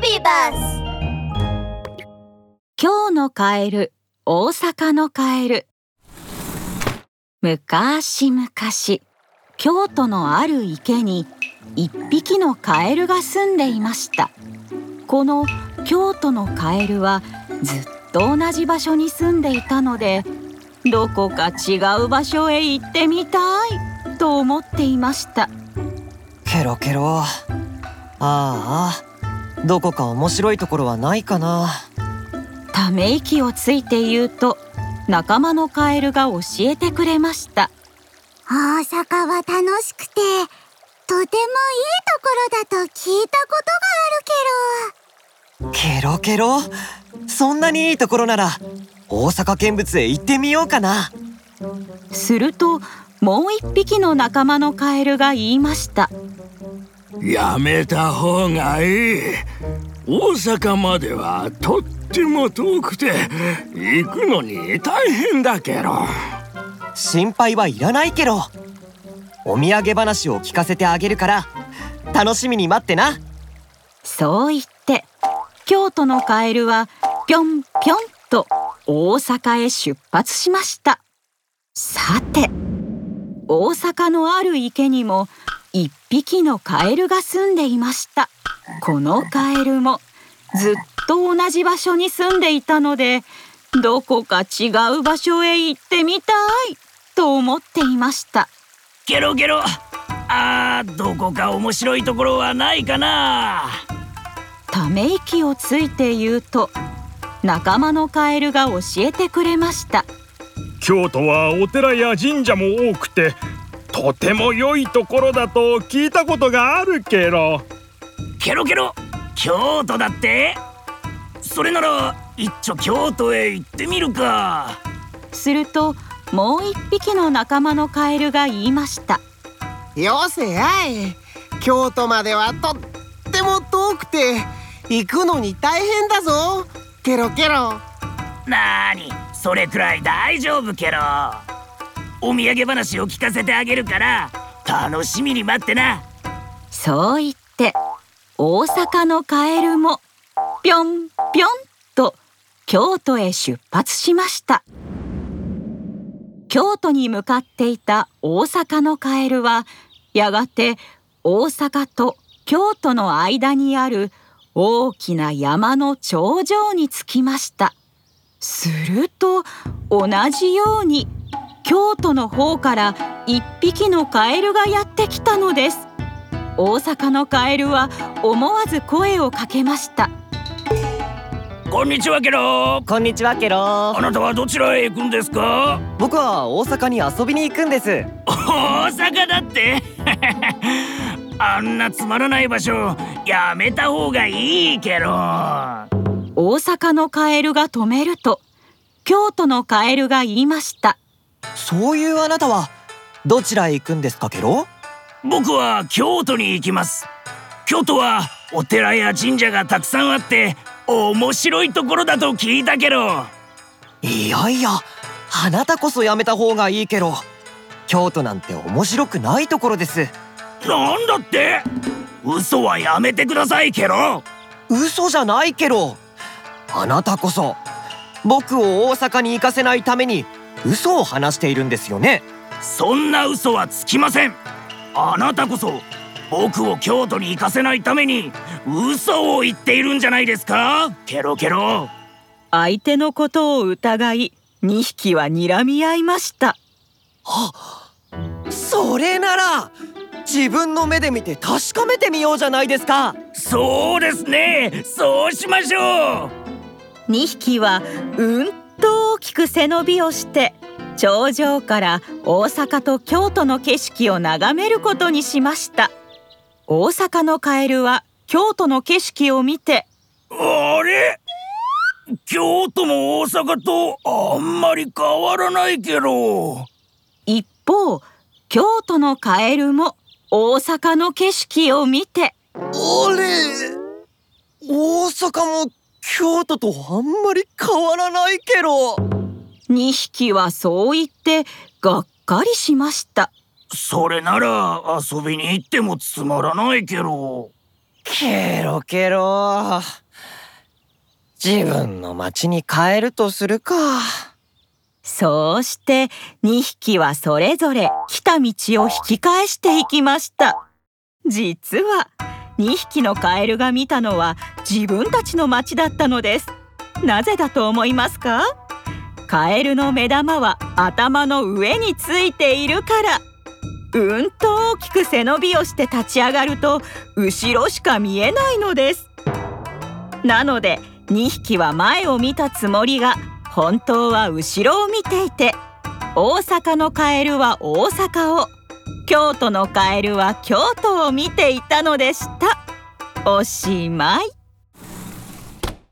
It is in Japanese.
ビバス今日のカエル、大阪のカエル。昔々、京都のある池に一匹のカエルが住んでいました。この京都のカエルはずっと同じ場所に住んでいたので、どこか違う場所へ行ってみたいと思っていました。ケロケロああどこか面白いところはないかな。ため息をついて言うと仲間のカエルが教えてくれました。大阪は楽しくてとてもいいところだと聞いたことがあるケロ。ケロそんなにいいところなら大阪見物へ行ってみようかな。するともう一匹の仲間のカエルが言いましたやめた方がいい。大阪まではとっても遠くて行くのに大変だけど。心配はいらないけど。お土産話を聞かせてあげるから楽しみに待ってな。そう言って京都のカエルはぴょんぴょんと大阪へ出発しました。さて大阪のある池にも一匹のカエルが住んでいました。このカエルもずっと同じ場所に住んでいたのでどこか違う場所へ行ってみたいと思っていました。ゲロゲロ。あーどこか面白いところはないかな。ため息をついて言うと仲間のカエルが教えてくれました。京都はお寺や神社も多くてとても良いところだと聞いたことがあるけどケロケロ京都だって？それなら一丁京都へ行ってみるか。するともう一匹の仲間のカエルが言いました。よせやい。京都まではとっても遠くて行くのに大変だぞ。ケロケロ。なーにそれくらい大丈夫ケロお土産話を聞かせてあげるから楽しみに待ってな。そう言って大阪のカエルもぴょんぴょんと京都へ出発しました。京都に向かっていた大阪のカエルはやがて大阪と京都の間にある大きな山の頂上に着きました。すると同じように京都の方から一匹のカエルがやってきたのです。大阪のカエルは思わず声をかけました。こんにちはケロ。こんにちはケロ。あなたはどちらへ行くんですか？僕は大阪に遊びに行くんです。大阪だって。あんなつまらない場所やめた方がいいケロ。大阪のカエルが止めると京都のカエルが言いましたそういうあなたはどちらへ行くんですかケロ？僕は京都に行きます。京都はお寺や神社がたくさんあって面白いところだと聞いたけどいやいやあなたこそやめた方がいいけど京都なんて面白くないところです。なんだって？嘘はやめてくださいケロ。嘘じゃないけどあなたこそ僕を大阪に行かせないために嘘を話しているんですよね？そんな嘘はつきません。あなたこそ僕を京都に行かせないために嘘を言っているんじゃないですか？ケロケロ。相手のことを疑い2匹は睨み合いました。それなら自分の目で見て確かめてみようじゃないですか。そうですね。そうしましょう。2匹はうんきく背伸びをして頂上から大阪と京都の景色を眺めることにしました。大阪のカエルは京都の景色を見てあれ？京都も大阪とあんまり変わらないけど。一方京都のカエルも大阪の景色を見て。あれ？大阪も京都とあんまり変わらないけど2匹はそう言ってがっかりしました。それなら遊びに行ってもつまらないけどケロケロ。自分の町に帰るとするか。そうして2匹はそれぞれ来た道を引き返していきました。実は2匹のカエルが見たのは自分たちの町だったのです。なぜだと思いますか？カエルの目玉は頭の上についているから。うんと大きく背伸びをして立ち上がると後ろしか見えないのです。なので2匹は前を見たつもりが本当は後ろを見ていて大阪のカエルは大阪を京都のカエルは京都を見ていたのでした。おしまい。